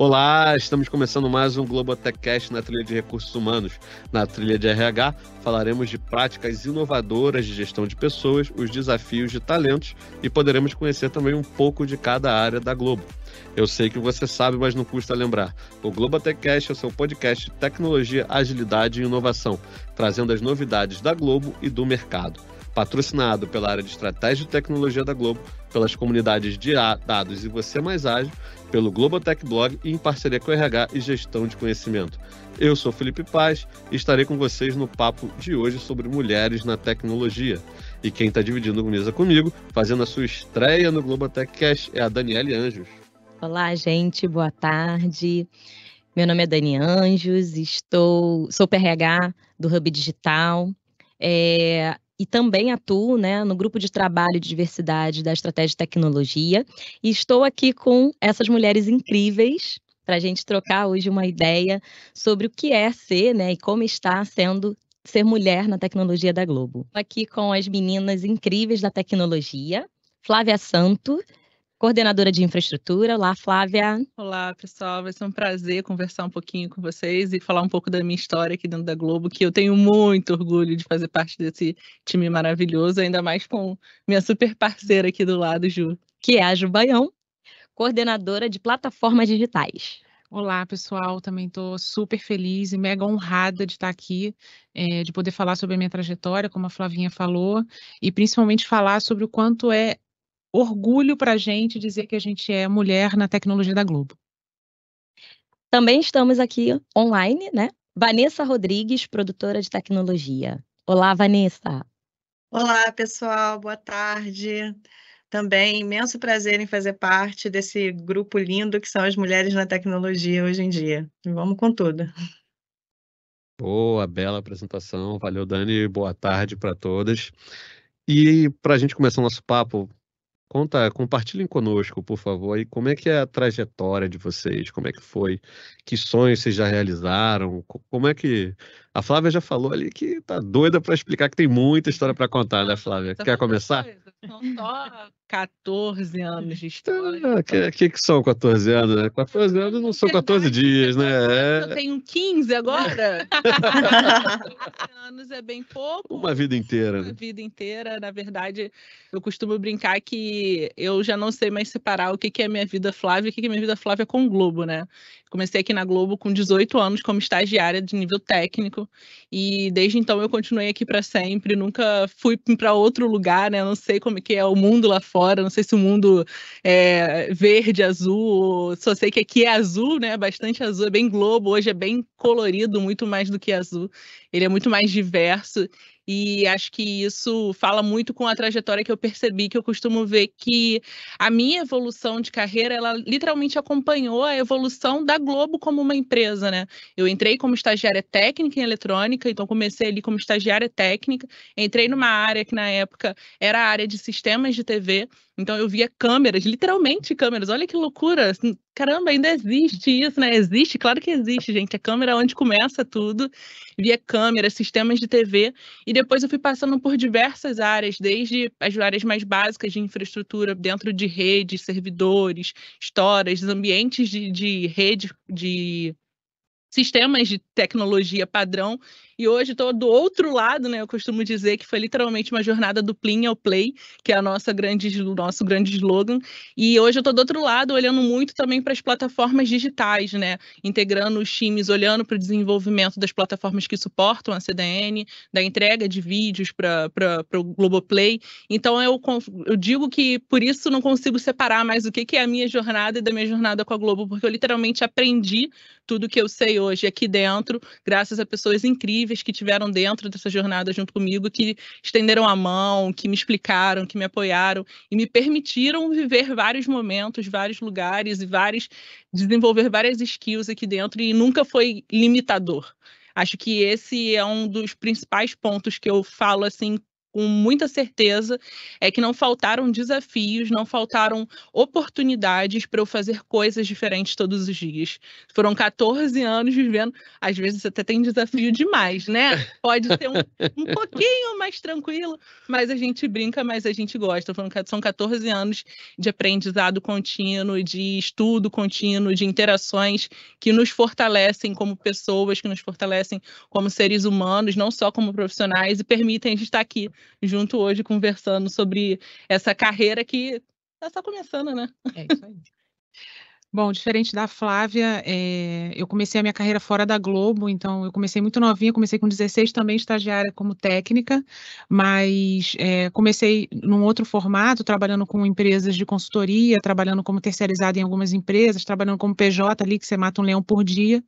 Olá, estamos começando mais um Globotechcast na trilha de recursos humanos. Na trilha de RH, falaremos de práticas inovadoras de gestão de pessoas, os desafios de talentos e poderemos conhecer também um pouco de cada área da Globo. Eu sei que você sabe, mas não custa lembrar. O Globotechcast é o seu podcast de tecnologia, agilidade e inovação, trazendo as novidades da Globo e do mercado patrocinado pela área de estratégia de tecnologia da Globo, pelas comunidades de dados e você mais ágil, pelo Globotech Blog e em parceria com o RH e Gestão de Conhecimento. Eu sou Felipe Paz e estarei com vocês no papo de hoje sobre mulheres na tecnologia. E quem está dividindo a mesa comigo, fazendo a sua estreia no Globotech Cash, é a Daniele Anjos. Olá, gente, boa tarde. Meu nome é Dani Anjos, estou, sou PRH do Hub Digital. É, e também atuo né, no grupo de trabalho de diversidade da Estratégia de Tecnologia. E estou aqui com essas mulheres incríveis para a gente trocar hoje uma ideia sobre o que é ser né, e como está sendo ser mulher na tecnologia da Globo. Aqui com as meninas incríveis da tecnologia, Flávia Santo, coordenadora de infraestrutura. Olá, Flávia. Olá, pessoal. Vai ser um prazer conversar um pouquinho com vocês e falar um pouco da minha história aqui dentro da Globo, que eu tenho muito orgulho de fazer parte desse time maravilhoso, ainda mais com minha super parceira aqui do lado, Ju. Que é a Ju Baião, coordenadora de plataformas digitais. Olá, pessoal. Também estou super feliz e mega honrada de estar aqui, é, de poder falar sobre a minha trajetória, como a Flavinha falou, e principalmente falar sobre o quanto é orgulho para a gente dizer que a gente é mulher na tecnologia da Globo. Também estamos aqui online, né? Vanessa Rodrigues, produtora de tecnologia. Olá, Vanessa. Olá, pessoal, boa tarde. Também imenso prazer em fazer parte desse grupo lindo que são as mulheres na tecnologia hoje em dia. Vamos com tudo. Boa, bela apresentação. Valeu, Dani. Boa tarde para todas. E para a gente começar o nosso papo, Conta, compartilhem conosco, por favor, aí como é que é a trajetória de vocês, como é que foi, que sonhos vocês já realizaram, como é que a Flávia já falou ali que tá doida para explicar que tem muita história para contar, né, Flávia? Quer começar? São só 14 anos de história. O ah, que, que, que, são 14 anos, né? 14 anos não são 14 dias, né? Eu tenho 15 agora. 14 anos é bem pouco. Uma vida inteira, né? Uma vida inteira. Na verdade, eu costumo brincar que eu já não sei mais separar o que, que é minha vida Flávia e o que, que é minha vida Flávia com o Globo, né? Comecei aqui na Globo com 18 anos como estagiária de nível técnico e desde então eu continuei aqui para sempre, nunca fui para outro lugar, né? Não sei como que é o mundo lá fora, não sei se o mundo é verde, azul, só sei que aqui é azul, né? Bastante azul, é bem Globo, hoje é bem colorido, muito mais do que azul. Ele é muito mais diverso e acho que isso fala muito com a trajetória que eu percebi, que eu costumo ver que a minha evolução de carreira, ela literalmente acompanhou a evolução da Globo como uma empresa, né? Eu entrei como estagiária técnica em eletrônica, então comecei ali como estagiária técnica, entrei numa área que na época era a área de sistemas de TV, então eu via câmeras, literalmente câmeras. Olha que loucura! Assim, caramba, ainda existe isso, né? Existe, claro que existe, gente. A câmera é onde começa tudo. Via câmeras, sistemas de TV. E depois eu fui passando por diversas áreas, desde as áreas mais básicas de infraestrutura, dentro de redes, servidores, histórias, ambientes de, de rede, de sistemas de tecnologia padrão e hoje estou do outro lado, né? Eu costumo dizer que foi literalmente uma jornada do Plin ao Play, que é a nossa grande, o nosso grande slogan. E hoje eu estou do outro lado, olhando muito também para as plataformas digitais, né? Integrando os times, olhando para o desenvolvimento das plataformas que suportam a CDN, da entrega de vídeos para o Globoplay. Então eu, eu digo que por isso não consigo separar mais o que, que é a minha jornada e da minha jornada com a Globo, porque eu literalmente aprendi tudo que eu sei hoje aqui dentro, graças a pessoas incríveis incríveis que tiveram dentro dessa jornada junto comigo, que estenderam a mão, que me explicaram, que me apoiaram e me permitiram viver vários momentos, vários lugares e vários desenvolver várias skills aqui dentro e nunca foi limitador. Acho que esse é um dos principais pontos que eu falo assim com muita certeza é que não faltaram desafios, não faltaram oportunidades para eu fazer coisas diferentes todos os dias. Foram 14 anos vivendo, às vezes até tem desafio demais, né? Pode ser um, um pouquinho mais tranquilo, mas a gente brinca, mas a gente gosta. São 14 anos de aprendizado contínuo, de estudo contínuo, de interações que nos fortalecem como pessoas, que nos fortalecem como seres humanos, não só como profissionais, e permitem a gente estar aqui junto hoje conversando sobre essa carreira que está só começando, né? É isso aí. Bom, diferente da Flávia, é, eu comecei a minha carreira fora da Globo, então eu comecei muito novinha, comecei com 16 também estagiária como técnica, mas é, comecei num outro formato, trabalhando com empresas de consultoria, trabalhando como terceirizada em algumas empresas, trabalhando como PJ ali, que você mata um leão por dia,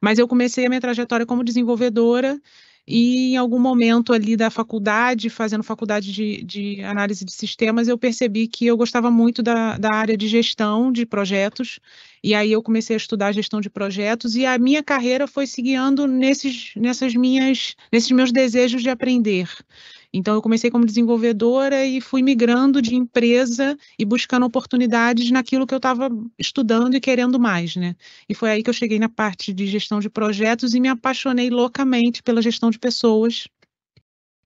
mas eu comecei a minha trajetória como desenvolvedora e em algum momento ali da faculdade, fazendo faculdade de, de, análise de sistemas, eu percebi que eu gostava muito da, da área de gestão de projetos. E aí eu comecei a estudar gestão de projetos e a minha carreira foi se guiando nesses, nessas minhas, nesses meus desejos de aprender. Então, eu comecei como desenvolvedora e fui migrando de empresa e buscando oportunidades naquilo que eu estava estudando e querendo mais, né? E foi aí que eu cheguei na parte de gestão de projetos e me apaixonei loucamente pela gestão de pessoas,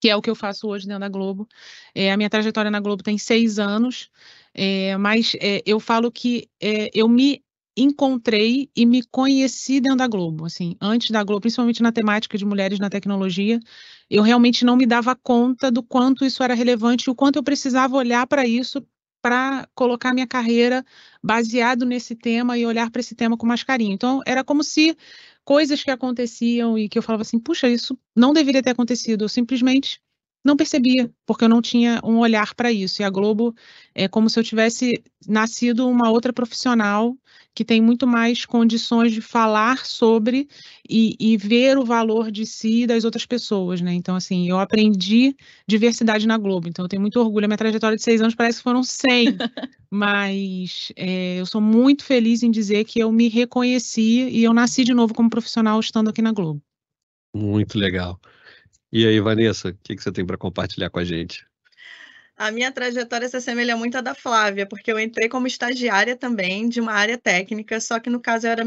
que é o que eu faço hoje dentro da Globo. É, a minha trajetória na Globo tem seis anos, é, mas é, eu falo que é, eu me encontrei e me conheci dentro da Globo, assim, antes da Globo, principalmente na temática de mulheres na tecnologia, eu realmente não me dava conta do quanto isso era relevante o quanto eu precisava olhar para isso para colocar minha carreira baseado nesse tema e olhar para esse tema com mais carinho. Então, era como se coisas que aconteciam e que eu falava assim, puxa, isso não deveria ter acontecido, eu simplesmente não percebia, porque eu não tinha um olhar para isso. E a Globo é como se eu tivesse nascido uma outra profissional que tem muito mais condições de falar sobre e, e, ver o valor de si e das outras pessoas, né? Então, assim, eu aprendi diversidade na Globo, então eu tenho muito orgulho. A minha trajetória de seis anos parece que foram 100, mas é, eu sou muito feliz em dizer que eu me reconheci e eu nasci de novo como profissional estando aqui na Globo. Muito legal. E aí, Vanessa, o que, que você tem para compartilhar com a gente? A minha trajetória se assemelha muito à da Flávia, porque eu entrei como estagiária também de uma área técnica, só que no caso eu era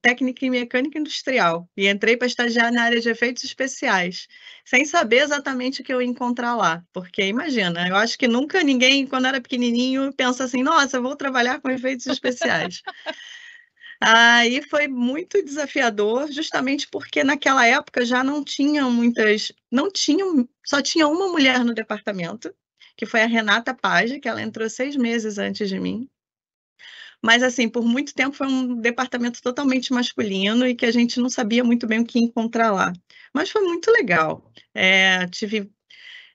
técnica em mecânica industrial e entrei para estagiar na área de efeitos especiais, sem saber exatamente o que eu ia encontrar lá. Porque imagina, eu acho que nunca ninguém, quando era pequenininho, pensa assim: nossa, vou trabalhar com efeitos especiais. Aí foi muito desafiador, justamente porque naquela época já não tinham muitas, não tinham, só tinha uma mulher no departamento, que foi a Renata Page, que ela entrou seis meses antes de mim. Mas, assim, por muito tempo foi um departamento totalmente masculino e que a gente não sabia muito bem o que encontrar lá. Mas foi muito legal. É, tive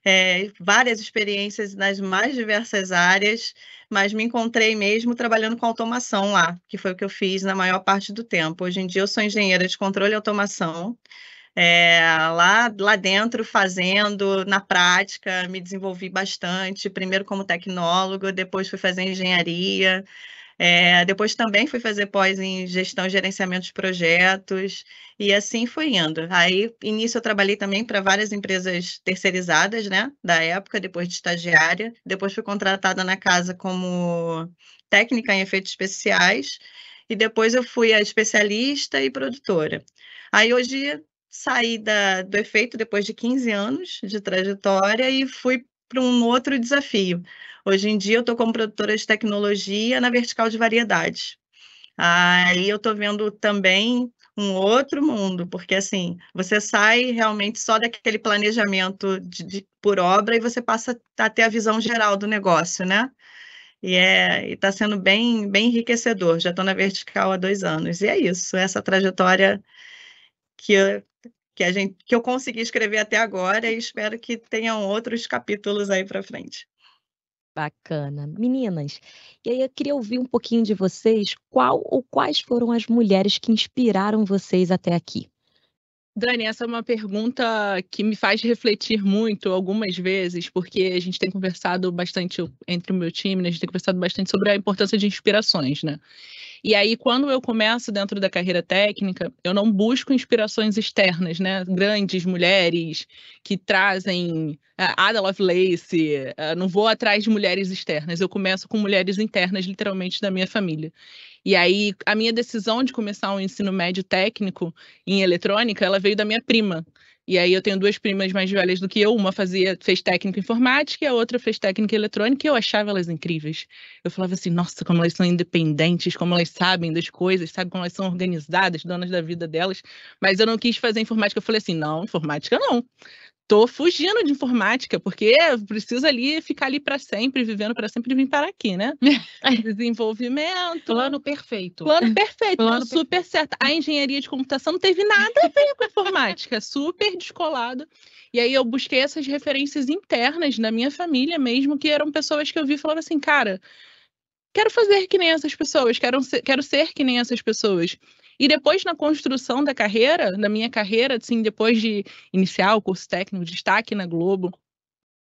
é, várias experiências nas mais diversas áreas, mas me encontrei mesmo trabalhando com automação lá, que foi o que eu fiz na maior parte do tempo. Hoje em dia eu sou engenheira de controle e automação, é, lá, lá dentro, fazendo, na prática, me desenvolvi bastante, primeiro como tecnólogo, depois fui fazer engenharia, é, depois também fui fazer pós em gestão e gerenciamento de projetos, e assim foi indo. Aí, início, eu trabalhei também para várias empresas terceirizadas, né, da época, depois de estagiária. Depois fui contratada na casa como técnica em efeitos especiais, e depois eu fui a especialista e produtora. Aí, hoje, saí da, do efeito depois de 15 anos de trajetória e fui para um outro desafio. Hoje em dia eu estou como produtora de tecnologia na vertical de variedades. Aí eu estou vendo também um outro mundo, porque assim, você sai realmente só daquele planejamento de, de, por obra e você passa a ter a visão geral do negócio, né? E é, está sendo bem, bem enriquecedor. Já estou na vertical há dois anos. E é isso, essa trajetória que que a gente que eu consegui escrever até agora e espero que tenham outros capítulos aí para frente. Bacana. Meninas, e aí eu queria ouvir um pouquinho de vocês, qual ou quais foram as mulheres que inspiraram vocês até aqui? Dani, essa é uma pergunta que me faz refletir muito algumas vezes, porque a gente tem conversado bastante entre o meu time, né? a gente tem conversado bastante sobre a importância de inspirações, né? E aí, quando eu começo dentro da carreira técnica, eu não busco inspirações externas, né? Grandes mulheres que trazem uh, Ada Lovelace, uh, não vou atrás de mulheres externas, eu começo com mulheres internas, literalmente, da minha família. E aí, a minha decisão de começar um ensino médio técnico em eletrônica, ela veio da minha prima. E aí eu tenho duas primas mais velhas do que eu, uma fazia fez técnica informática e a outra fez técnica eletrônica, e eu achava elas incríveis. Eu falava assim, nossa, como elas são independentes, como elas sabem das coisas, sabe como elas são organizadas, donas da vida delas. Mas eu não quis fazer informática, eu falei assim, não, informática não tô fugindo de informática, porque preciso ali ficar ali para sempre, vivendo para sempre e vir para aqui, né? Desenvolvimento. Plano perfeito. Plano perfeito, Plano super perfeito. certo. A engenharia de computação não teve nada a ver com informática, super descolado. E aí eu busquei essas referências internas da minha família mesmo, que eram pessoas que eu vi e falava assim, cara, quero fazer que nem essas pessoas, quero ser, quero ser que nem essas pessoas. E depois, na construção da carreira, da minha carreira, assim, depois de iniciar o curso técnico, destaque na Globo,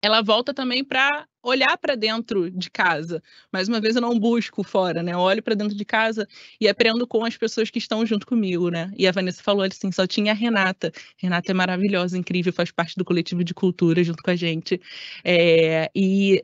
ela volta também para olhar para dentro de casa. Mais uma vez, eu não busco fora, né? Eu olho para dentro de casa e aprendo com as pessoas que estão junto comigo, né? E a Vanessa falou assim: só tinha a Renata. Renata é maravilhosa, incrível, faz parte do coletivo de cultura junto com a gente. É, e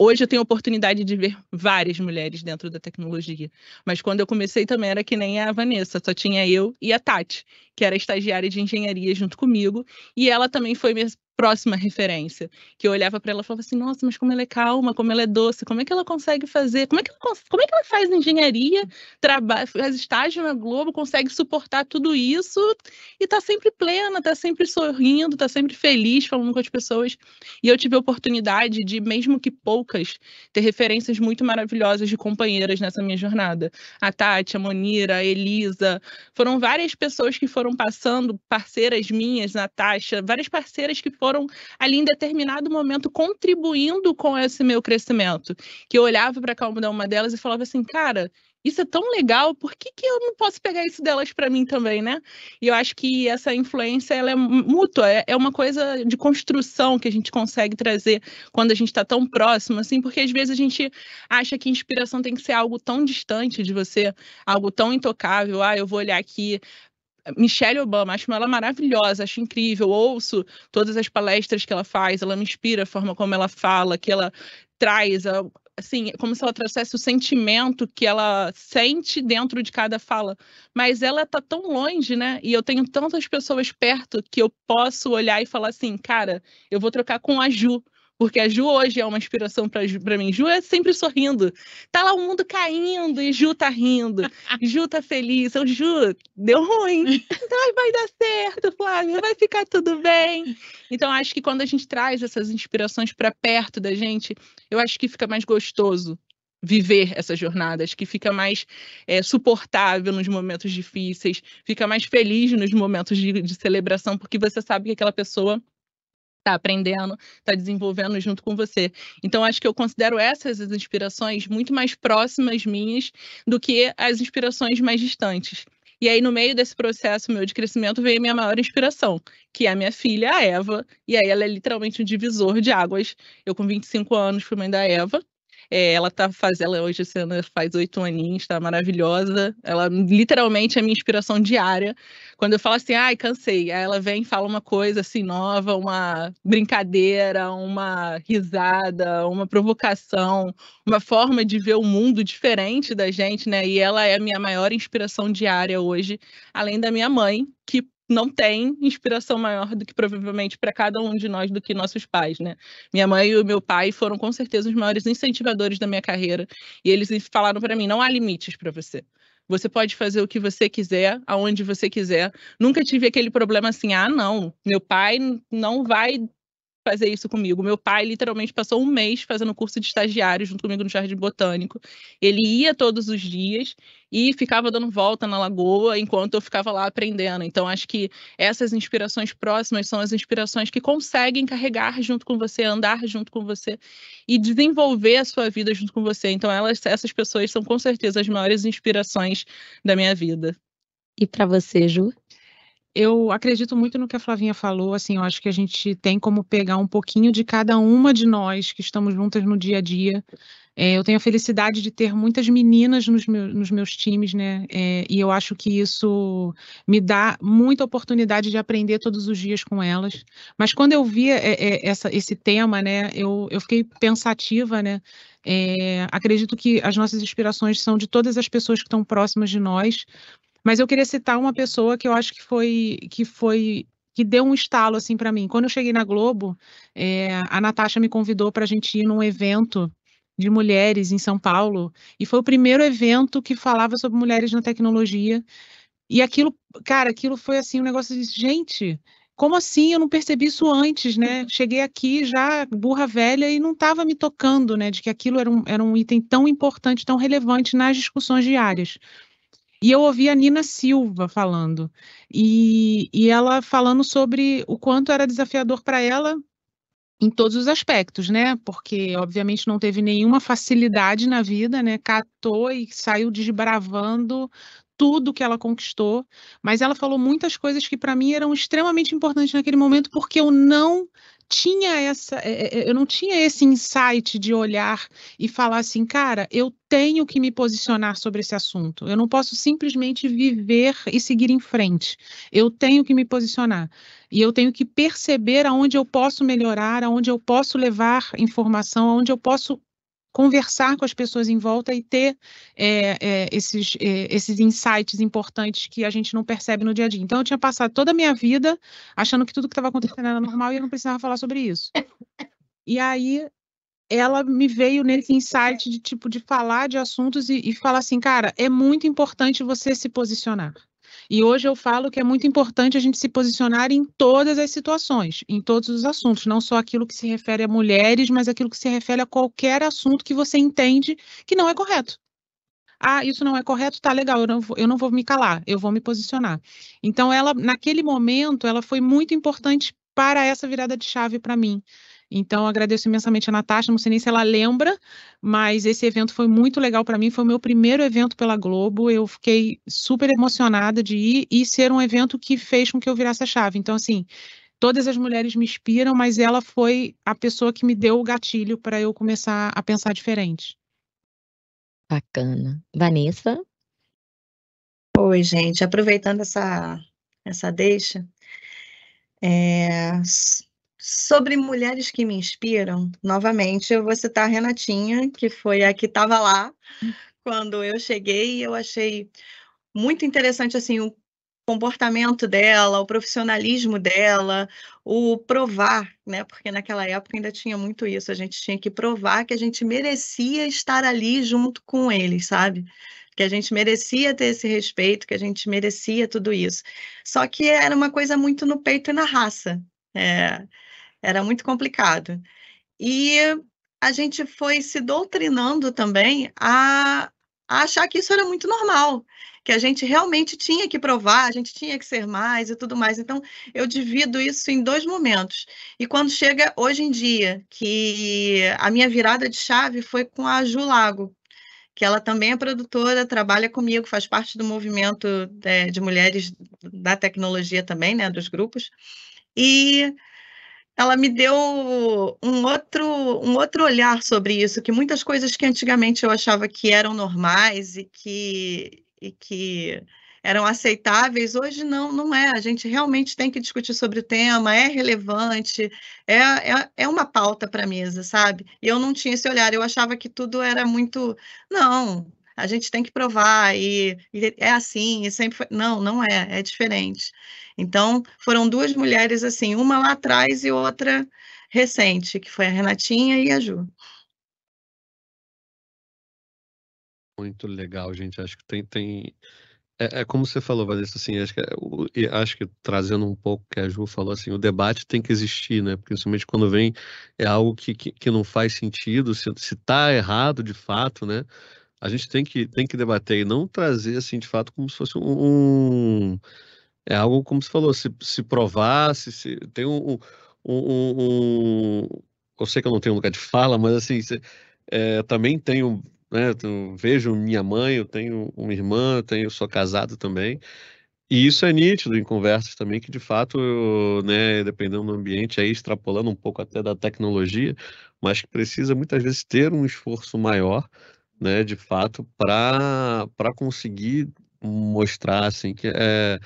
Hoje eu tenho a oportunidade de ver várias mulheres dentro da tecnologia. Mas quando eu comecei também era que nem a Vanessa, só tinha eu e a Tati, que era estagiária de engenharia junto comigo. E ela também foi próxima referência, que eu olhava para ela e falava assim, nossa, mas como ela é calma, como ela é doce, como é que ela consegue fazer, como é que ela, como é que ela faz engenharia, trabalha, faz estágio na Globo, consegue suportar tudo isso e tá sempre plena, tá sempre sorrindo, tá sempre feliz falando com as pessoas. E eu tive a oportunidade de, mesmo que poucas, ter referências muito maravilhosas de companheiras nessa minha jornada. A Tati, a Monira, a Elisa, foram várias pessoas que foram passando, parceiras minhas, Natasha, várias parceiras que foram foram ali em determinado momento contribuindo com esse meu crescimento. Que eu olhava para cada uma delas e falava assim, cara, isso é tão legal, por que, que eu não posso pegar isso delas para mim também, né? E eu acho que essa influência ela é mútua, é, é uma coisa de construção que a gente consegue trazer quando a gente está tão próximo, assim, porque às vezes a gente acha que inspiração tem que ser algo tão distante de você, algo tão intocável. Ah, eu vou olhar aqui Michelle Obama, acho ela maravilhosa, acho incrível, ouço todas as palestras que ela faz, ela me inspira a forma como ela fala, que ela traz, assim, como se ela trouxesse o sentimento que ela sente dentro de cada fala. Mas ela tá tão longe, né? E eu tenho tantas pessoas perto que eu posso olhar e falar assim, cara, eu vou trocar com a Ju porque a Ju hoje é uma inspiração para mim. Ju é sempre sorrindo. Tá lá o mundo caindo e Ju tá rindo. Ju tá feliz. Eu, Ju, deu ruim. Então vai dar certo, Flávia, vai ficar tudo bem. Então acho que quando a gente traz essas inspirações para perto da gente, eu acho que fica mais gostoso viver essa jornada, acho que fica mais é, suportável nos momentos difíceis, fica mais feliz nos momentos de, de celebração, porque você sabe que aquela pessoa está aprendendo, está desenvolvendo junto com você. Então, acho que eu considero essas as inspirações muito mais próximas minhas do que as inspirações mais distantes. E aí, no meio desse processo meu de crescimento, veio minha maior inspiração, que é a minha filha, a Eva. E aí, ela é literalmente um divisor de águas. Eu, com 25 anos, fui mãe da Eva. É, ela tá fazendo, ela hoje esse ano faz oito aninhos, tá maravilhosa. Ela literalmente é minha inspiração diária. Quando eu falo assim, ai, cansei, aí ela vem e fala uma coisa assim nova, uma brincadeira, uma risada, uma provocação, uma forma de ver o mundo diferente da gente, né? E ela é a minha maior inspiração diária hoje, além da minha mãe, que não tem inspiração maior do que provavelmente para cada um de nós do que nossos pais, né? Minha mãe e o meu pai foram com certeza os maiores incentivadores da minha carreira e eles falaram para mim: não há limites para você. Você pode fazer o que você quiser, aonde você quiser. Nunca tive aquele problema assim, ah, não, meu pai não vai fazer isso comigo. Meu pai literalmente passou um mês fazendo curso de estagiário junto comigo no Jardim Botânico. Ele ia todos os dias e ficava dando volta na lagoa enquanto eu ficava lá aprendendo. Então, acho que essas inspirações próximas são as inspirações que conseguem carregar junto com você, andar junto com você e desenvolver a sua vida junto com você. Então, elas, essas pessoas são com certeza as maiores inspirações da minha vida. E para você, Ju? Eu acredito muito no que a Flavinha falou, assim, eu acho que a gente tem como pegar um pouquinho de cada uma de nós que estamos juntas no dia a dia. É, eu tenho a felicidade de ter muitas meninas nos, meus, nos meus times, né? É, e eu acho que isso me dá muita oportunidade de aprender todos os dias com elas. Mas quando eu vi é, é essa, esse tema, né, eu, eu fiquei pensativa, né? É, acredito que as nossas inspirações são de todas as pessoas que estão próximas de nós, mas eu queria citar uma pessoa que eu acho que foi que foi que deu um estalo assim para mim. Quando eu cheguei na Globo, é, a Natasha me convidou para a gente ir num evento de mulheres em São Paulo e foi o primeiro evento que falava sobre mulheres na tecnologia. E aquilo, cara, aquilo foi assim um negócio de gente. Como assim? Eu não percebi isso antes, né? Cheguei aqui já burra velha e não estava me tocando, né? De que aquilo era um, era um item tão importante, tão relevante nas discussões diárias. E eu ouvi a Nina Silva falando, e, e ela falando sobre o quanto era desafiador para ela em todos os aspectos, né? Porque, obviamente, não teve nenhuma facilidade na vida, né? Catou e saiu desbravando tudo que ela conquistou, mas ela falou muitas coisas que para mim eram extremamente importantes naquele momento, porque eu não tinha essa, é, é, eu não tinha esse insight de olhar e falar assim, cara, eu tenho que me posicionar sobre esse assunto. Eu não posso simplesmente viver e seguir em frente. Eu tenho que me posicionar. E eu tenho que perceber aonde eu posso melhorar, aonde eu posso levar informação, aonde eu posso conversar com as pessoas em volta e ter é, é, esses, é, esses insights importantes que a gente não percebe no dia a dia. Então, eu tinha passado toda a minha vida achando que tudo que estava acontecendo era normal e eu não precisava falar sobre isso. E aí, ela me veio nesse insight de tipo de falar de assuntos e, e falar assim, cara, é muito importante você se posicionar. E hoje eu falo que é muito importante a gente se posicionar em todas as situações, em todos os assuntos, não só aquilo que se refere a mulheres, mas aquilo que se refere a qualquer assunto que você entende que não é correto. Ah, isso não é correto, tá legal, eu não, vou, eu não vou me calar, eu vou me posicionar. Então, ela, naquele momento, ela foi muito importante para essa virada de chave para mim. Então, agradeço imensamente a Natasha, não sei nem se ela lembra, mas esse evento foi muito legal para mim, foi o meu primeiro evento pela Globo, eu fiquei super emocionada de ir e ser um evento que fez com que eu virasse a chave. Então, assim, todas as mulheres me inspiram, mas ela foi a pessoa que me deu o gatilho para eu começar a pensar diferente. Bacana. Vanessa? Oi, gente, aproveitando essa, essa deixa, é, Sobre mulheres que me inspiram, novamente, eu vou citar a Renatinha, que foi a que estava lá quando eu cheguei, eu achei muito interessante assim o comportamento dela, o profissionalismo dela, o provar, né? Porque naquela época ainda tinha muito isso, a gente tinha que provar que a gente merecia estar ali junto com eles, sabe? Que a gente merecia ter esse respeito, que a gente merecia tudo isso. Só que era uma coisa muito no peito e na raça. É, era muito complicado. E a gente foi se doutrinando também a, a achar que isso era muito normal, que a gente realmente tinha que provar, a gente tinha que ser mais e tudo mais. Então, eu divido isso em dois momentos. E quando chega hoje em dia, que a minha virada de chave foi com a Ju Lago, que ela também é produtora, trabalha comigo, faz parte do movimento de, é, de mulheres da tecnologia também, né, dos grupos. E ela me deu um outro, um outro olhar sobre isso, que muitas coisas que antigamente eu achava que eram normais e que, e que eram aceitáveis, hoje não, não é. A gente realmente tem que discutir sobre o tema, é relevante, é, é, é uma pauta para a mesa, sabe? E eu não tinha esse olhar, eu achava que tudo era muito. Não, a gente tem que provar, e, e é assim, e sempre foi. Não, não é, é diferente. Então, foram duas mulheres assim, uma lá atrás e outra recente, que foi a Renatinha e a Ju. Muito legal, gente. Acho que tem, tem... É, é, como você falou, Vanessa, assim, acho que, é, acho que trazendo um pouco o que a Ju falou, assim, o debate tem que existir, né? Principalmente quando vem é algo que, que, que não faz sentido, se, se tá errado de fato, né? A gente tem que, tem que debater e não trazer, assim, de fato, como se fosse um. É algo, como você falou, se, se provar, se, se tem um, um, um, Eu sei que eu não tenho lugar de fala, mas, assim, se, é, também tenho. Né, eu vejo minha mãe, eu tenho uma irmã, eu tenho, sou casado também. E isso é nítido em conversas também, que de fato, né, dependendo do ambiente, aí extrapolando um pouco até da tecnologia, mas que precisa muitas vezes ter um esforço maior, né, de fato, para conseguir mostrar, assim, que é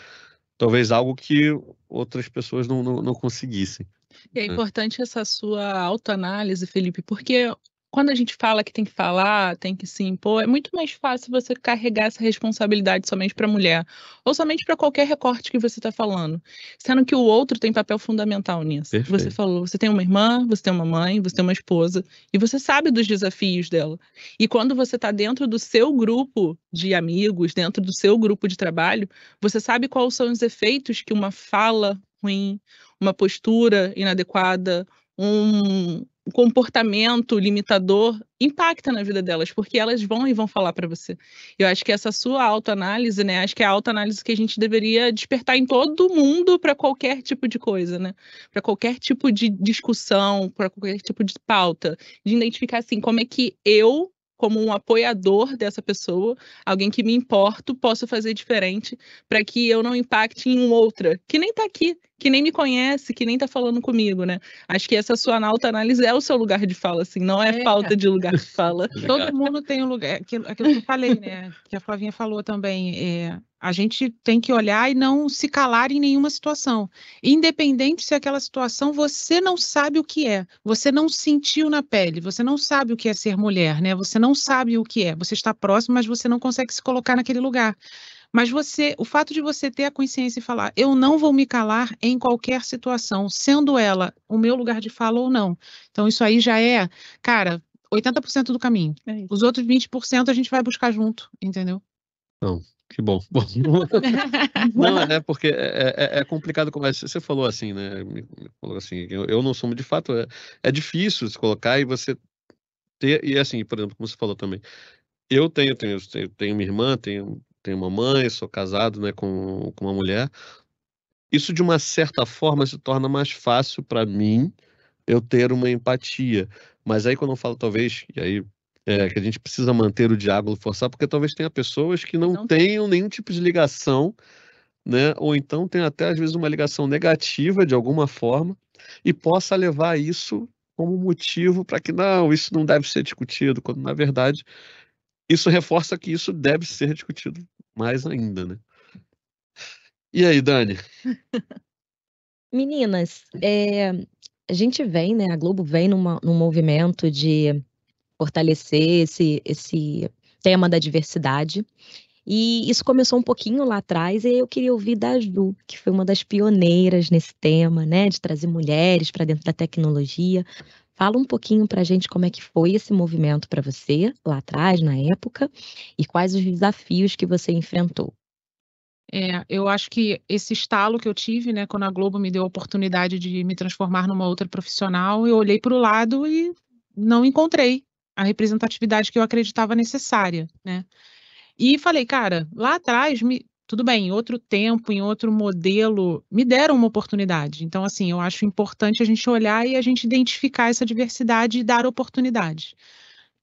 talvez algo que outras pessoas não, não, não conseguissem. E é importante essa sua autoanálise, Felipe, porque quando a gente fala que tem que falar, tem que se impor, é muito mais fácil você carregar essa responsabilidade somente para a mulher, ou somente para qualquer recorte que você está falando, sendo que o outro tem papel fundamental nisso. Perfeito. Você falou, você tem uma irmã, você tem uma mãe, você tem uma esposa, e você sabe dos desafios dela. E quando você está dentro do seu grupo de amigos, dentro do seu grupo de trabalho, você sabe quais são os efeitos que uma fala ruim, uma postura inadequada, um, comportamento limitador impacta na vida delas, porque elas vão e vão falar para você. Eu acho que essa sua autoanálise, né, acho que é a autoanálise que a gente deveria despertar em todo mundo para qualquer tipo de coisa, né? Para qualquer tipo de discussão, para qualquer tipo de pauta, de identificar assim, como é que eu como um apoiador dessa pessoa, alguém que me importo, posso fazer diferente para que eu não impacte em outra que nem está aqui, que nem me conhece, que nem está falando comigo, né? Acho que essa sua autoanálise é o seu lugar de fala, assim, não é, é. falta de lugar de fala. Todo mundo tem um lugar, aquilo, aquilo que eu falei, né? Que a Flavinha falou também, é, a gente tem que olhar e não se calar em nenhuma situação. Independente se aquela situação você não sabe o que é, você não sentiu na pele, você não sabe o que é ser mulher, né? Você não sabe o que é. Você está próximo, mas você não consegue se colocar naquele lugar. Mas você, o fato de você ter a consciência e falar, eu não vou me calar em qualquer situação, sendo ela o meu lugar de fala ou não. Então isso aí já é, cara, 80% do caminho. É Os outros 20% a gente vai buscar junto, entendeu? Não, que bom. não, é porque é, é, é complicado, como você falou assim, né? Falou assim, eu, eu não sou, de fato, é, é difícil se colocar e você ter, e assim, por exemplo, como você falou também, eu tenho, tenho, tenho, tenho minha irmã, tenho, tenho uma mãe, sou casado, né, com, com uma mulher. Isso, de uma certa forma, se torna mais fácil para mim eu ter uma empatia. Mas aí, quando eu falo, talvez, e aí é, que a gente precisa manter o diálogo forçar, porque talvez tenha pessoas que não, não tenham nenhum tipo de ligação, né? Ou então tem até às vezes uma ligação negativa de alguma forma e possa levar isso como motivo para que não, isso não deve ser discutido, quando na verdade isso reforça que isso deve ser discutido mais ainda, né? E aí, Dani? Meninas, é, a gente vem, né? A Globo vem numa, num movimento de fortalecer esse, esse tema da diversidade. E isso começou um pouquinho lá atrás, e eu queria ouvir da Ju, que foi uma das pioneiras nesse tema, né, de trazer mulheres para dentro da tecnologia. Fala um pouquinho para a gente como é que foi esse movimento para você lá atrás, na época, e quais os desafios que você enfrentou. É, eu acho que esse estalo que eu tive, né, quando a Globo me deu a oportunidade de me transformar numa outra profissional, eu olhei para o lado e não encontrei a representatividade que eu acreditava necessária, né? E falei, cara, lá atrás, me, tudo bem, em outro tempo, em outro modelo, me deram uma oportunidade. Então, assim, eu acho importante a gente olhar e a gente identificar essa diversidade e dar oportunidade.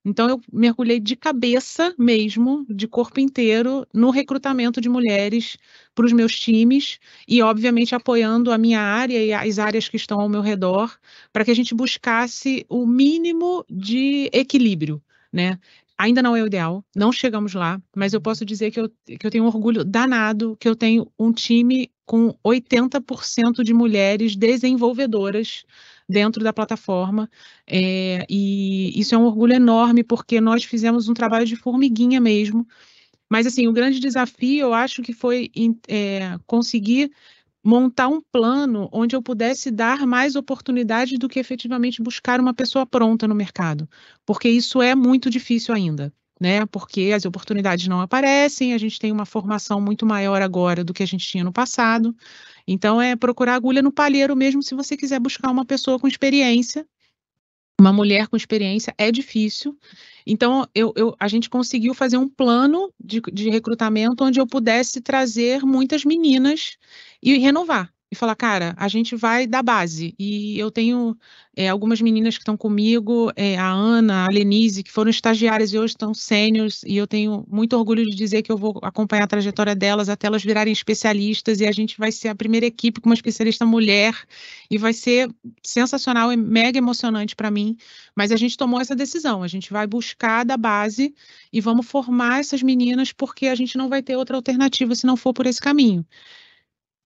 Então, eu mergulhei de cabeça mesmo, de corpo inteiro, no recrutamento de mulheres para os meus times e, obviamente, apoiando a minha área e as áreas que estão ao meu redor, para que a gente buscasse o mínimo de equilíbrio, né? Ainda não é o ideal, não chegamos lá, mas eu posso dizer que eu, que eu tenho um orgulho danado, que eu tenho um time com 80% de mulheres desenvolvedoras dentro da plataforma. É, e isso é um orgulho enorme, porque nós fizemos um trabalho de formiguinha mesmo. Mas, assim, o grande desafio, eu acho que foi é, conseguir montar um plano onde eu pudesse dar mais oportunidades do que efetivamente buscar uma pessoa pronta no mercado, porque isso é muito difícil ainda. Né, porque as oportunidades não aparecem, a gente tem uma formação muito maior agora do que a gente tinha no passado, então, é procurar agulha no palheiro mesmo se você quiser buscar uma pessoa com experiência. Uma mulher com experiência é difícil. Então, eu, eu, a gente conseguiu fazer um plano de, de recrutamento onde eu pudesse trazer muitas meninas e renovar. e falar, cara, a gente vai da base. E eu tenho é, algumas meninas que estão comigo, é, a Ana, a Lenise, que foram estagiárias e hoje estão sêniores, e eu tenho muito orgulho de dizer que eu vou acompanhar a trajetória delas até elas virarem especialistas, e a gente vai ser a primeira equipe com uma especialista mulher, e vai ser sensacional e mega emocionante para mim. Mas a gente tomou essa decisão, a gente vai buscar da base e vamos formar essas meninas, porque a gente não vai ter outra alternativa se não for por esse caminho.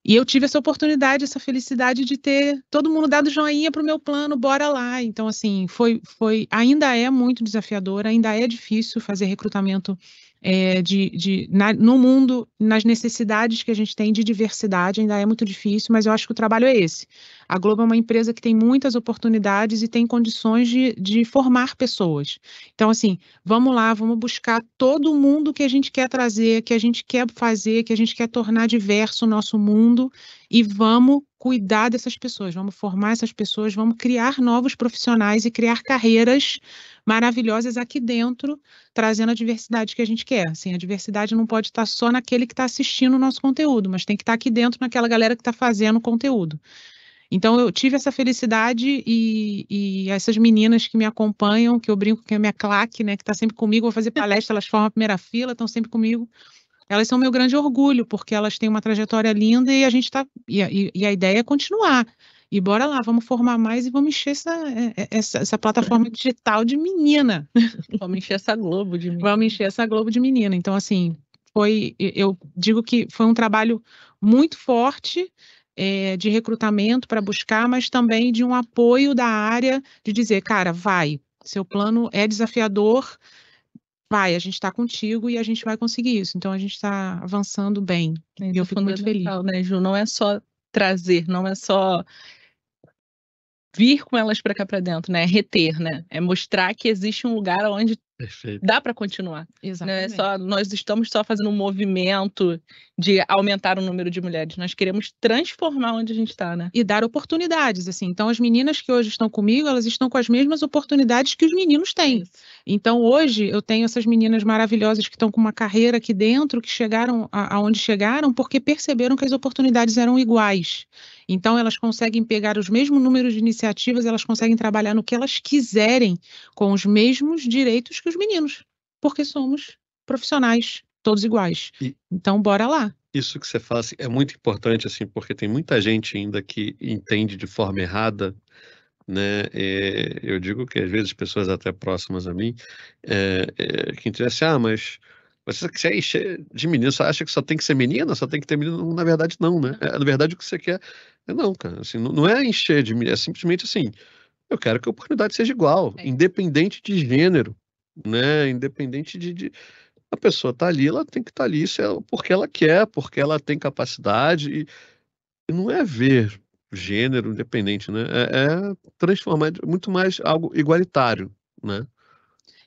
E eu tive essa oportunidade, essa felicidade de ter todo mundo dado joinha para o meu plano, bora lá. Então, assim, foi, foi, ainda é muito desafiador, ainda é difícil fazer recrutamento é, de, de na, no mundo, nas necessidades que a gente tem de diversidade, ainda é muito difícil, mas eu acho que o trabalho é esse. A Globo é uma empresa que tem muitas oportunidades e tem condições de, de formar pessoas. Então, assim, vamos lá, vamos buscar todo mundo que a gente quer trazer, que a gente quer fazer, que a gente quer tornar diverso o nosso mundo e vamos cuidar dessas pessoas, vamos formar essas pessoas, vamos criar novos profissionais e criar carreiras maravilhosas aqui dentro, trazendo a diversidade que a gente quer. Assim, a diversidade não pode estar só naquele que está assistindo o nosso conteúdo, mas tem que estar aqui dentro naquela galera que está fazendo o conteúdo. Então, eu tive essa felicidade e, e, essas meninas que me acompanham, que eu brinco que é minha claque, né, que está sempre comigo, vou fazer palestra, elas formam a primeira fila, estão sempre comigo. Elas são meu grande orgulho, porque elas têm uma trajetória linda e a gente está. E, e, e, a ideia é continuar. E bora lá, vamos formar mais e vamos encher essa, é, é, essa, essa plataforma digital de menina. Vamos encher essa Globo de menina. Vamos encher essa Globo de menina. Então, assim, foi. Eu digo que foi um trabalho muito forte. É, de recrutamento para buscar, mas também de um apoio da área de dizer, cara, vai, seu plano é desafiador, vai, a gente está contigo e a gente vai conseguir isso. Então a gente está avançando bem. e eu fico muito feliz. Né, Ju? Não é só trazer, não é só vir com elas para cá para dentro, né? É reter, né? É mostrar que existe um lugar onde Perfeito. dá para continuar. Exatamente. Não é só nós estamos só fazendo um movimento de aumentar o número de mulheres. Nós queremos transformar onde a gente está, né? E dar oportunidades, assim. Então as meninas que hoje estão comigo, elas estão com as mesmas oportunidades que os meninos têm. Isso. Então hoje eu tenho essas meninas maravilhosas que estão com uma carreira aqui dentro, que chegaram aonde chegaram porque perceberam que as oportunidades eram iguais. Então, elas conseguem pegar os mesmos números de iniciativas, elas conseguem trabalhar no que elas quiserem, com os mesmos direitos que os meninos, porque somos profissionais, todos iguais. E então, bora lá. Isso que você fala assim, é muito importante, assim, porque tem muita gente ainda que entende de forma errada né? É, eu digo que às vezes pessoas até próximas a mim é, é, que assim, ah, mas você quer encher de menino, você acha que só tem que ser menina, só tem que ter menino? Na verdade, não, né? É, na verdade, o que você quer é não, cara. Assim, não, não é encher de menino, é simplesmente assim. Eu quero que a oportunidade seja igual, é. independente de gênero, né? Independente de, de... a pessoa tá ali, ela tem que estar tá ali é porque ela quer, porque ela tem capacidade e, e não é ver gênero independente, né? É, é transformar muito mais algo igualitário, né?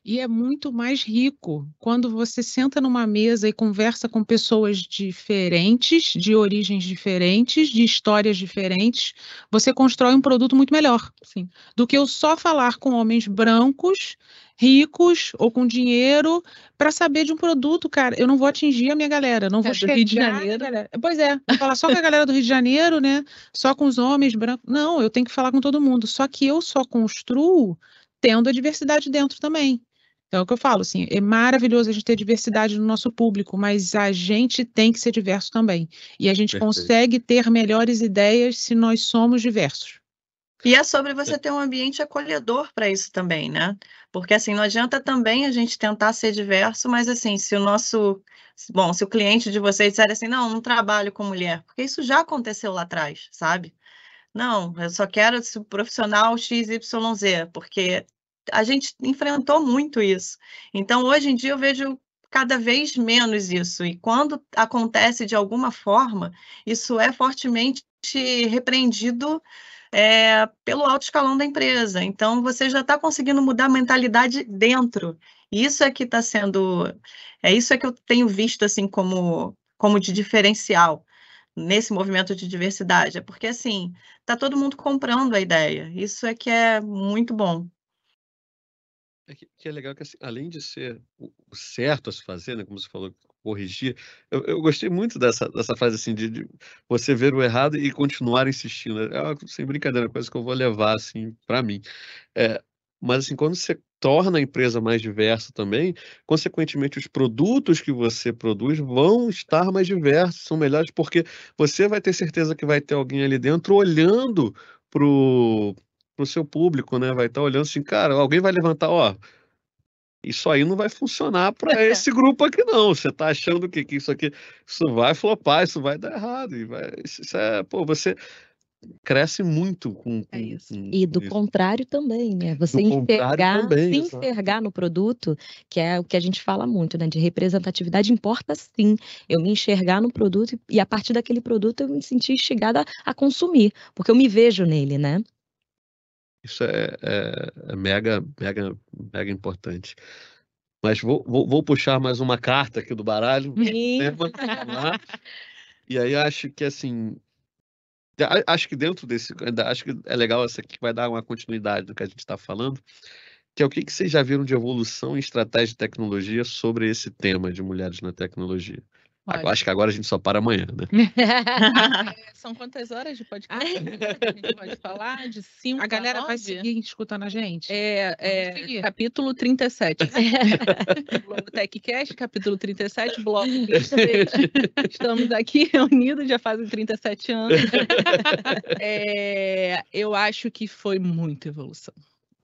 E é muito mais rico quando você senta numa mesa e conversa com pessoas diferentes, de origens diferentes, de histórias diferentes. Você constrói um produto muito melhor Sim. do que eu só falar com homens brancos, ricos ou com dinheiro para saber de um produto, cara. Eu não vou atingir a minha galera, não vou é, chegar do Rio de Janeiro. Pois é, vou falar só com a galera do Rio de Janeiro, né? Só com os homens brancos. Não, eu tenho que falar com todo mundo. Só que eu só construo tendo a diversidade dentro também. Então, é o que eu falo, assim, é maravilhoso a gente ter diversidade no nosso público, mas a gente tem que ser diverso também. E a gente Perfeito. consegue ter melhores ideias se nós somos diversos. E é sobre você ter um ambiente acolhedor para isso também, né? Porque assim, não adianta também a gente tentar ser diverso, mas assim, se o nosso, bom, se o cliente de vocês disser assim, não, não trabalho com mulher, porque isso já aconteceu lá atrás, sabe? Não, eu só quero o profissional XYZ, porque a gente enfrentou muito isso. Então, hoje em dia, eu vejo cada vez menos isso. E quando acontece de alguma forma, isso é fortemente repreendido é, pelo alto escalão da empresa. Então, você já está conseguindo mudar a mentalidade dentro. Isso é que está sendo. É isso é que eu tenho visto assim como, como de diferencial nesse movimento de diversidade. É porque assim, está todo mundo comprando a ideia. Isso é que é muito bom. É que, que é legal que, assim, além de ser o, certo a se fazer, né, como você falou, corrigir. Eu, eu gostei muito dessa, dessa frase assim, de, de você ver o errado e continuar insistindo. É uma, sem brincadeira, coisa que eu vou levar assim para mim. É, mas assim, quando você torna a empresa mais diversa também, consequentemente os produtos que você produz vão estar mais diversos, são melhores, porque você vai ter certeza que vai ter alguém ali dentro olhando pro pro seu público, né? Vai estar olhando assim, cara, alguém vai levantar, ó, isso aí não vai funcionar para esse grupo aqui não. Você está achando que, que isso aqui isso vai flopar, isso vai dar errado e vai, isso é, pô, você cresce muito com, com, É isso. com- E do isso. contrário também, né? Você Do enxergar, também, se enxergar no produto, que é o que a gente fala muito, né? De representatividade importa sim. Eu me enxergar no produto e, e a partir daquele produto eu me sentir instigada a consumir, porque eu me vejo nele, né? Isso é, é- é mega, mega, mega importante. Mas vou, vou, vou puxar mais uma carta aqui do baralho. lá. E aí acho que assim, acho que dentro desse, acho que é legal essa aqui que vai dar uma continuidade do que a gente está falando, que é o que, que vocês já viram de evolução em estratégia de tecnologia sobre esse tema de mulheres na tecnologia. Acho que agora a gente só para amanhã, né? São quantas horas de podcast? que a gente pode falar de 5 A galera vai nove? seguir escutando a gente? É, é, capítulo 37. Globo TechCast, capítulo 37, bloco 26. Estamos aqui reunidos, já fazem 37 anos. É, eu acho que foi muita evolução.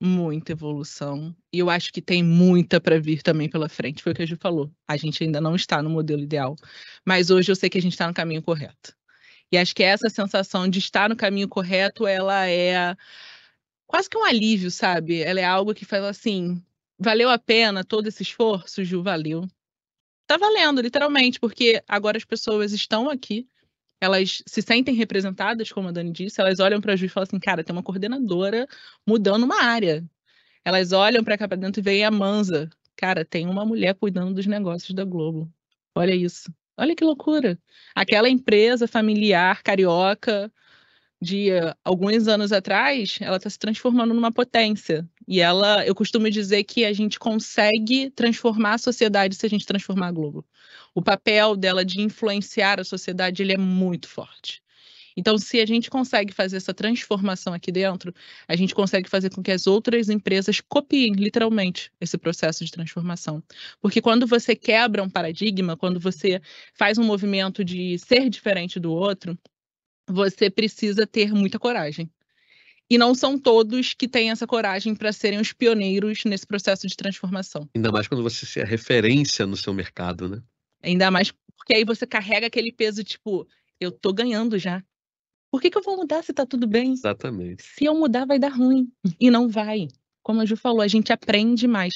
Muita evolução. E eu acho que tem muita para vir também pela frente. Foi o que a Ju falou. A gente ainda não está no modelo ideal. Mas hoje eu sei que a gente está no caminho correto. E acho que essa sensação de estar no caminho correto, ela é quase que um alívio, sabe? Ela é algo que fala assim: valeu a pena todo esse esforço, Ju? Valeu. Tá valendo, literalmente, porque agora as pessoas estão aqui, elas se sentem representadas, como a Dani disse, elas olham para a Ju e falam assim: cara, tem uma coordenadora mudando uma área. Elas olham para cá para dentro e veem a Manza. Cara, tem uma mulher cuidando dos negócios da Globo. Olha isso. Olha que loucura. Aquela empresa familiar carioca de eh, alguns anos atrás, ela está se transformando numa potência. E ela, eu costumo dizer que a gente consegue transformar a sociedade se a gente transformar a Globo. O papel dela de influenciar a sociedade, ele é muito forte. Então, se a gente consegue fazer essa transformação aqui dentro, a gente consegue fazer com que as outras empresas copiem, literalmente, esse processo de transformação. Porque quando você quebra um paradigma, quando você faz um movimento de ser diferente do outro, você precisa ter muita coragem. E não são todos que têm essa coragem para serem os pioneiros nesse processo de transformação. Ainda mais quando você é referência no seu mercado, né? Ainda mais porque aí você carrega aquele peso, tipo, eu tô ganhando já. Por que, que eu vou mudar se tá tudo bem? Exatamente. Se eu mudar, vai dar ruim. E não vai. Como a Ju falou, a gente aprende mais.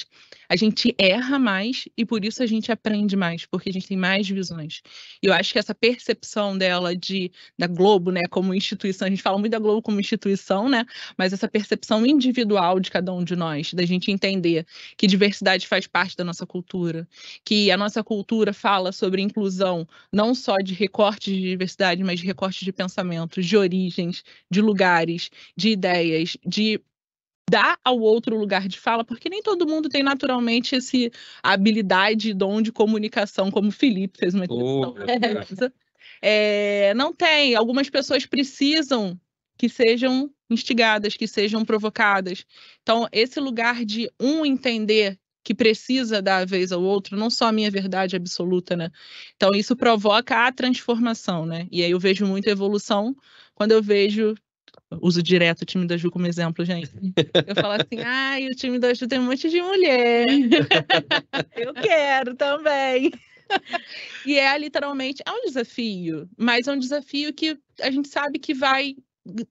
A gente erra mais e por isso a gente aprende mais, porque a gente tem mais visões. E eu acho que essa percepção dela de da Globo, né, como instituição, a gente fala muito da Globo como instituição, né, mas essa percepção individual de cada um de nós, da gente entender que diversidade faz parte da nossa cultura, que a nossa cultura fala sobre inclusão não só de recortes de diversidade, mas de recortes de pensamentos, de origens, de lugares, de ideias, de dar ao outro lugar de fala, porque nem todo mundo tem naturalmente esse habilidade e dom de comunicação, como o Felipe fez uma Oh. É, não tem. Algumas pessoas precisam que sejam instigadas, que sejam provocadas. Então, esse lugar de um entender que precisa dar a vez ao outro, não só a minha verdade absoluta, né? Então, isso provoca a transformação, né? E aí eu vejo muita evolução quando eu vejo uso direto o time da Ju como exemplo, gente. Eu falo assim, ai, o time da Ju tem um monte de mulher. Eu quero também. E é literalmente, é um desafio, mas é um desafio que a gente sabe que vai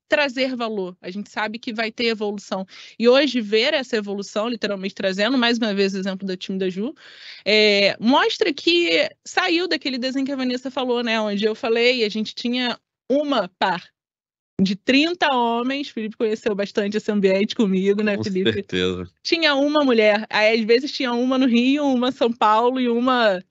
trazer valor, a gente sabe que vai ter evolução. E hoje, ver essa evolução, literalmente trazendo mais uma vez o exemplo do time da Ju, é, mostra que saiu daquele desenho que a Vanessa falou, né? Onde eu falei, a gente tinha uma par de 30 homens, Felipe conheceu bastante esse ambiente comigo, né, Com Felipe? certeza. Tinha uma mulher, aí às vezes tinha uma no Rio, uma em São Paulo e uma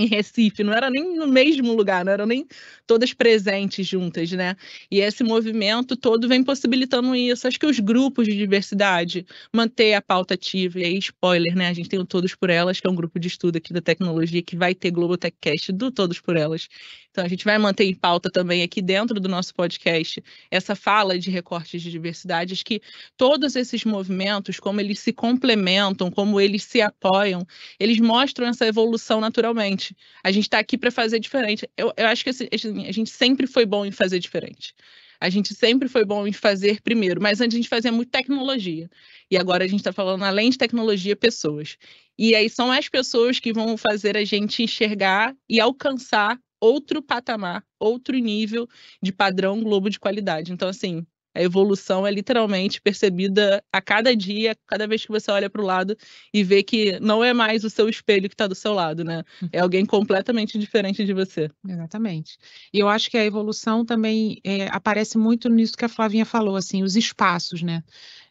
em Recife, não era nem no mesmo lugar, não eram nem todas presentes juntas, né? E esse movimento todo vem possibilitando isso. Acho que os grupos de diversidade, manter a pauta ativa, e aí, spoiler, né? A gente tem o Todos por Elas, que é um grupo de estudo aqui da tecnologia, que vai ter Globotechcast do Todos por Elas. Então, a gente vai manter em pauta também aqui dentro do nosso podcast essa fala de recortes de diversidade, acho que todos esses movimentos, como eles se complementam, como eles se apoiam, eles mostram essa evolução naturalmente. A gente está aqui para fazer diferente. Eu, eu acho que assim, a gente sempre foi bom em fazer diferente. A gente sempre foi bom em fazer primeiro, mas antes a gente fazia muito tecnologia. E agora a gente está falando, além de tecnologia, pessoas. E aí são as pessoas que vão fazer a gente enxergar e alcançar outro patamar, outro nível de padrão Globo de qualidade. Então, assim, a evolução é literalmente percebida a cada dia, cada vez que você olha para o lado e vê que não é mais o seu espelho que está do seu lado, né? Uhum. É alguém completamente diferente de você. Exatamente. E eu acho que a evolução também é, aparece muito nisso que a Flavinha falou, assim, os espaços, né?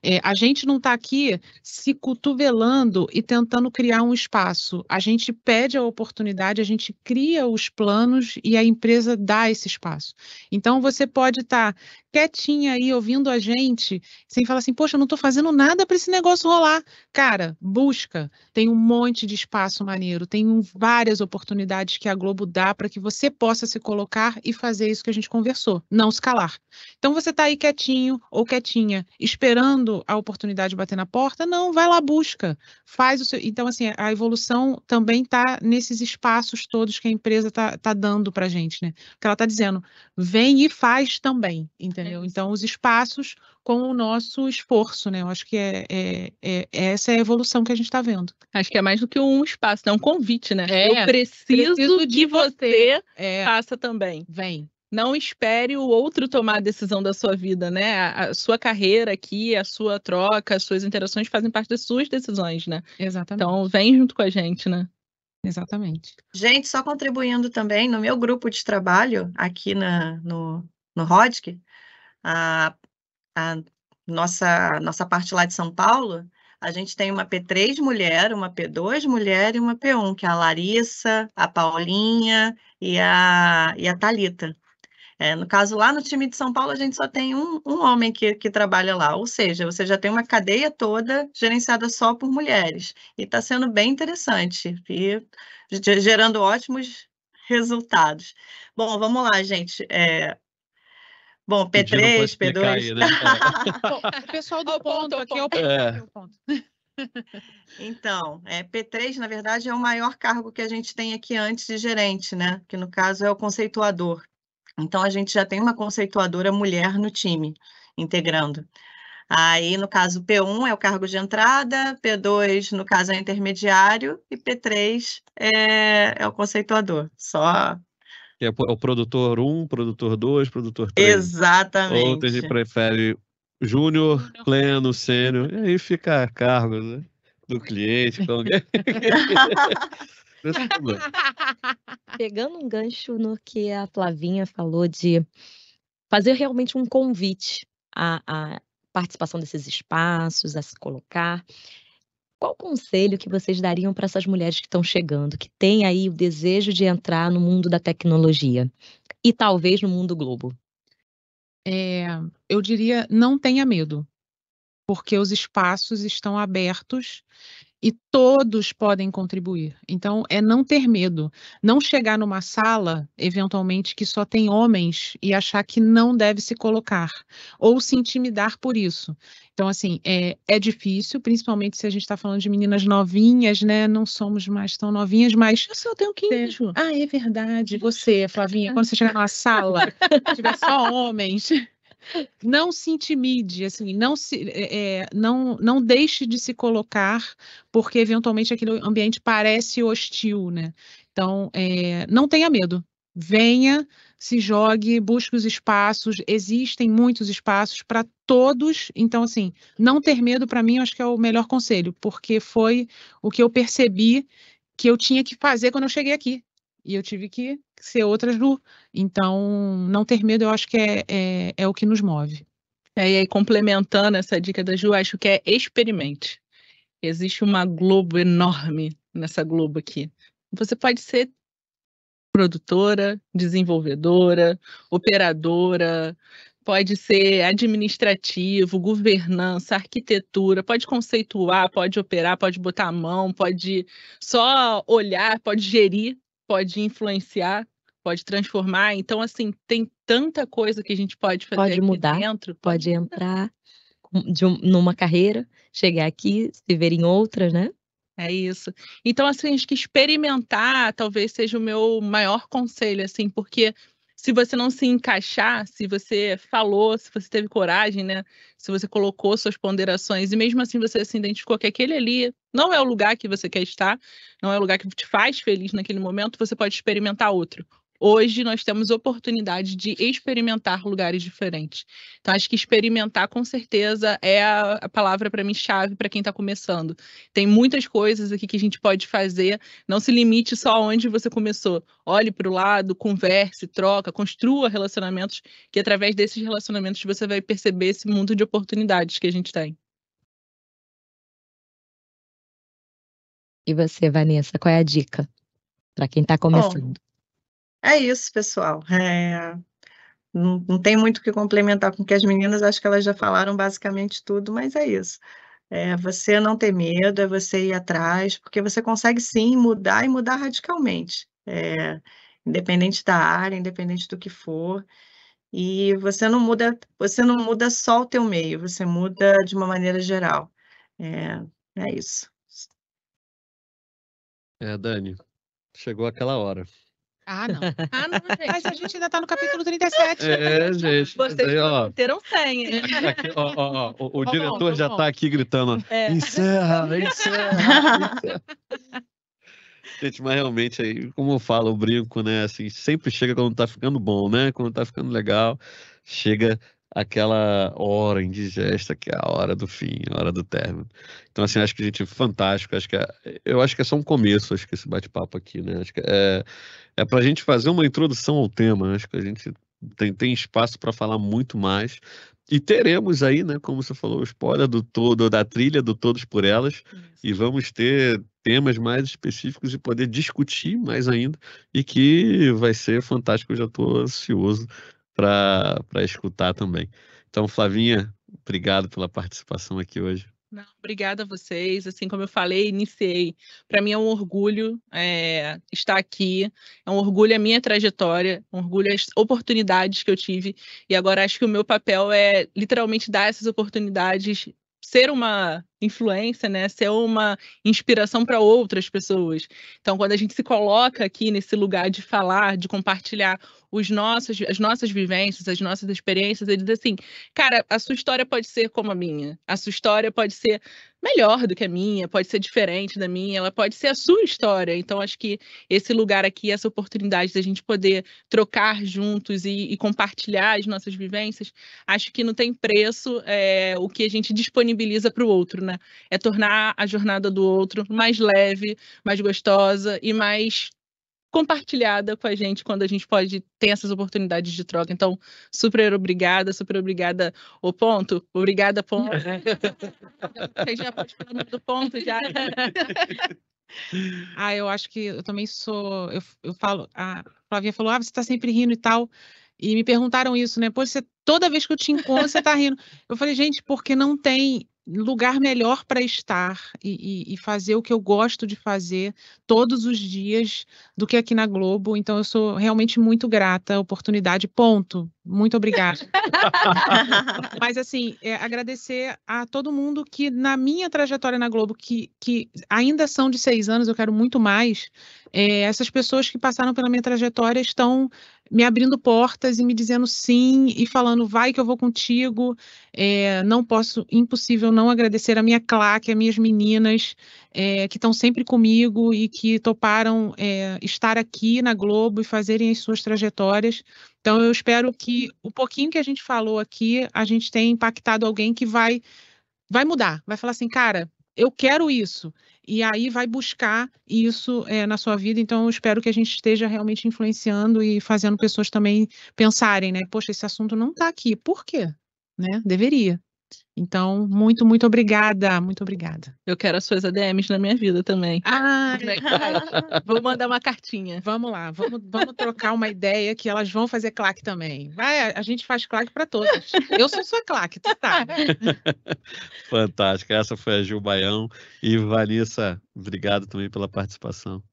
É, a gente não está aqui se cotovelando e tentando criar um espaço. A gente pede a oportunidade, a gente cria os planos e a empresa dá esse espaço. Então, você pode estar tá quietinha aí ouvindo a gente, sem falar assim, poxa, eu não estou fazendo nada para esse negócio rolar. Cara, busca. Tem um monte de espaço maneiro, tem várias oportunidades que a Globo dá para que você possa se colocar e fazer isso que a gente conversou, não se calar. Então, você está aí quietinho ou quietinha, esperando esperando a oportunidade bater na porta, não, vai lá, busca, faz o seu. Então, assim, a evolução também está nesses espaços todos que a empresa está tá dando para a gente, né? Que ela está dizendo, vem e faz também, entendeu? É então, os espaços com o nosso esforço, né? Eu acho que é, é, é essa é a evolução que a gente está vendo. Acho que é mais do que um espaço, é um convite, né? É, Eu preciso, preciso de você, você é, faça também. Vem. Não espere o outro tomar a decisão da sua vida, né? A, sua carreira aqui, a sua troca, as suas interações fazem parte das suas decisões, né? Exatamente. Então, vem junto com a gente, né? Exatamente. Gente, só contribuindo também, no meu grupo de trabalho, aqui na, no, no RODC, a, a nossa, nossa parte lá de São Paulo, a gente tem uma P3 mulher, uma P2 mulher e uma P1, que é a Larissa, a Paulinha e a, e a Thalita. É, no caso, lá no time de São Paulo, a gente só tem um, um homem que, que trabalha lá, ou seja, você já tem uma cadeia toda gerenciada só por mulheres. E está sendo bem interessante e gerando ótimos resultados. Bom, vamos lá, gente. É... Bom, P3, P2. Aí, né? é. o pessoal do ponto, aqui é o ponto. É. Então, é, P3, na verdade, é o maior cargo que a gente tem aqui antes de gerente, né? Que no caso é o conceituador. Então, a gente já tem uma conceituadora mulher no time, integrando. Aí, no caso, P1 é o cargo de entrada, P2, no caso, é intermediário, e P3 é, é o conceituador. Só. É o produtor 1, produtor 2, produtor 3. Exatamente. Outros gente prefere júnior, pleno, sênior, e aí fica a cargo né, do cliente. Pegando um gancho no que a Flavinha falou de fazer realmente um convite à, à participação desses espaços, a se colocar. Qual conselho que vocês dariam para essas mulheres que estão chegando, que têm aí o desejo de entrar no mundo da tecnologia e talvez no mundo globo? É, eu diria, não tenha medo, porque os espaços estão abertos e todos podem contribuir. Então, é não ter medo, não chegar numa sala, eventualmente, que só tem homens e achar que não deve se colocar, ou se intimidar por isso. Então, assim, é, é difícil, principalmente se a gente está falando de meninas novinhas, né? Não somos mais tão novinhas, mas. Eu só tenho 15. Ah, é verdade. Você, Flavinha, quando você chegar numa sala, tiver só homens não se intimide, assim, não se, é, é, não, não deixe de se colocar, porque eventualmente aquele ambiente parece hostil, né? Então, é, não tenha medo. Venha, se jogue, busque os espaços. Existem muitos espaços para todos. Então, assim, não ter medo para mim, eu acho que é o melhor conselho, porque foi o que eu percebi que eu tinha que fazer quando eu cheguei aqui e eu tive que ser outra Ju. Então, não ter medo, eu acho que é, é, é o que nos move. É, e aí, complementando essa dica da Ju, acho que é experimente. Existe uma Globo enorme nessa Globo aqui. Você pode ser produtora, desenvolvedora, operadora, pode ser administrativo, governança, arquitetura, pode conceituar, pode operar, pode botar a mão, pode só olhar, pode gerir, pode influenciar, pode transformar. Então, assim, tem tanta coisa que a gente pode fazer pode mudar, dentro. Pode entrar de um, numa carreira, chegar aqui, se ver em outras, né? É isso. Então, assim, acho que experimentar talvez seja o meu maior conselho, assim, porque se você não se encaixar, se você falou, se você teve coragem, né? Se você colocou suas ponderações e mesmo assim você se identificou que aquele ali não é o lugar que você quer estar, não é o lugar que te faz feliz naquele momento, você pode experimentar outro. Hoje nós temos oportunidade de experimentar lugares diferentes. Então, acho que experimentar, com certeza, é a, palavra para mim chave para quem está começando. Tem muitas coisas aqui que a gente pode fazer. Não se limite só onde você começou. Olhe para o lado, converse, troca, construa relacionamentos, que através desses relacionamentos você vai perceber esse mundo de oportunidades que a gente tem. E você, Vanessa, qual é a dica para quem está começando? Oh. É isso, pessoal. É, não, não, tem muito o que complementar com o que as meninas, acho que elas já falaram basicamente tudo, mas é isso. É você não ter medo, é você ir atrás, porque você consegue sim mudar e mudar radicalmente. É, independente da área, independente do que for. E você não muda, você não muda só o teu meio, você muda de uma maneira geral. É, é isso. É, Dani, chegou aquela hora. Ah, não. Ah, não, gente. Mas a gente ainda tá no capítulo 37. É, gente. Vocês aí, ó, terão senha. Aqui, ó, ó, ó, o, o tá diretor bom, tá já bom. tá aqui gritando. É. Encerra, encerra, encerra. Gente, mas realmente aí, como eu falo, eu brinco, né? Assim, sempre chega quando tá ficando bom, né? Quando tá ficando legal, chega aquela hora indigesta que é a hora do fim, a hora do término. Então, assim, acho que a gente fantástico, acho que é, eu acho que é só um começo, acho que esse bate-papo aqui, né? Acho que é, é para a gente fazer uma introdução ao tema, acho que a gente tem, tem espaço para falar muito mais. E teremos aí, né, como você falou, o spoiler do todo, da trilha do Todos por Elas, Isso. e vamos ter temas mais específicos e poder discutir mais ainda, e que vai ser fantástico, eu já estou ansioso para escutar também. Então, Flavinha, obrigado pela participação aqui hoje. Não, obrigada a vocês. Assim como eu falei, iniciei. Para mim é um orgulho é, estar aqui, é um orgulho a minha trajetória, um orgulho as oportunidades que eu tive. E agora acho que o meu papel é literalmente dar essas oportunidades, ser uma influência, né? Ser uma inspiração para outras pessoas. Então, quando a gente se coloca aqui nesse lugar de falar, de compartilhar os nossos, as nossas vivências, as nossas experiências, ele diz assim, cara, a sua história pode ser como a minha, a sua história pode ser melhor do que a minha, pode ser diferente da minha, ela pode ser a sua história. Então, acho que esse lugar aqui, essa oportunidade da gente poder trocar juntos e, e compartilhar as nossas vivências, acho que não tem preço é, o que a gente disponibiliza para o outro, né? É tornar a jornada do outro mais leve, mais gostosa e mais compartilhada com a gente quando a gente pode ter essas oportunidades de troca. Então, super obrigada, super obrigada, o ponto. Obrigada, ponto. Você já pode falar do ponto já. ah, eu acho que eu também sou. Eu, eu falo, a Flavia falou, ah, você está sempre rindo e tal. E me perguntaram isso, né? Pô, você, toda vez que eu te encontro, você está rindo. Eu falei, gente, porque não tem lugar melhor para estar e, e, e, fazer o que eu gosto de fazer todos os dias do que aqui na Globo. Então, eu sou realmente muito grata à oportunidade. Ponto. Muito obrigada. Mas, assim, é, agradecer a todo mundo que, na minha trajetória na Globo, que, que ainda são de seis anos, eu quero muito mais, é, essas pessoas que passaram pela minha trajetória estão me abrindo portas e me dizendo sim e falando vai que eu vou contigo. É, não posso, impossível não agradecer a minha claque, as minhas meninas é, que estão sempre comigo e que toparam é, estar aqui na Globo e fazerem as suas trajetórias. Então, eu espero que o pouquinho que a gente falou aqui, a gente tenha impactado alguém que vai, vai mudar, vai falar assim, cara, eu quero isso. E aí vai buscar isso é, na sua vida. Então, eu espero que a gente esteja realmente influenciando e fazendo pessoas também pensarem, né? Poxa, esse assunto não está aqui. Por quê? Né? Deveria. Então, muito, muito obrigada, muito obrigada. Eu quero as suas ADMs na minha vida também. Ah? Vou mandar uma cartinha. vamos lá, vamos, vamos trocar uma ideia que elas vão fazer claque também. Vai, a gente faz claque para todas. Eu sou sua claque, tu sabe. Fantástica. Essa foi a Gil Baião. E Vanessa, obrigado também pela participação.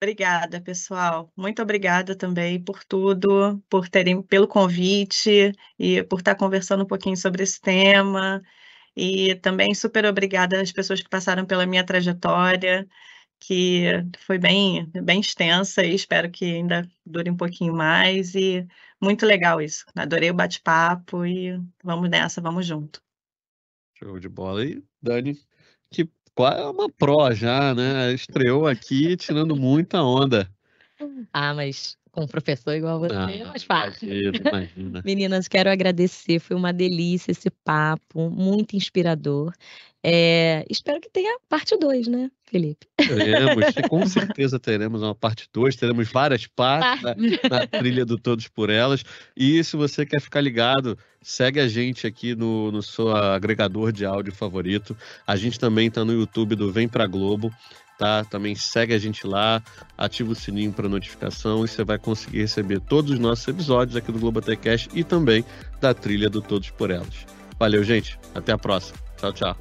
Obrigada, pessoal. Muito obrigada também por tudo, por terem, pelo convite e por estar conversando um pouquinho sobre esse tema. E também super obrigada às pessoas que passaram pela minha trajetória, que foi bem, bem extensa e espero que ainda dure um pouquinho mais. E muito legal isso. Adorei o bate-papo e vamos nessa, vamos junto. Show de bola. E Dani, é uma pró já, né? Estreou aqui tirando muita onda. Ah, mas com um professor igual você é Ah, mais fácil. Imagina, imagina. Meninas, quero agradecer, foi uma delícia esse papo, muito inspirador. É, espero que tenha parte 2, né, Felipe? Teremos, com certeza teremos uma parte 2, teremos várias partes na, na trilha do Todos por Elas. E se você quer ficar ligado, segue a gente aqui no, no seu agregador de áudio favorito. A gente também está no YouTube do Vem Pra Globo. Tá? Também segue a gente lá, ativa o sininho para notificação e você vai conseguir receber todos os nossos episódios aqui do Globo Cash e também da trilha do Todos por Elas. Valeu, gente. Até a próxima. Tchau, tchau.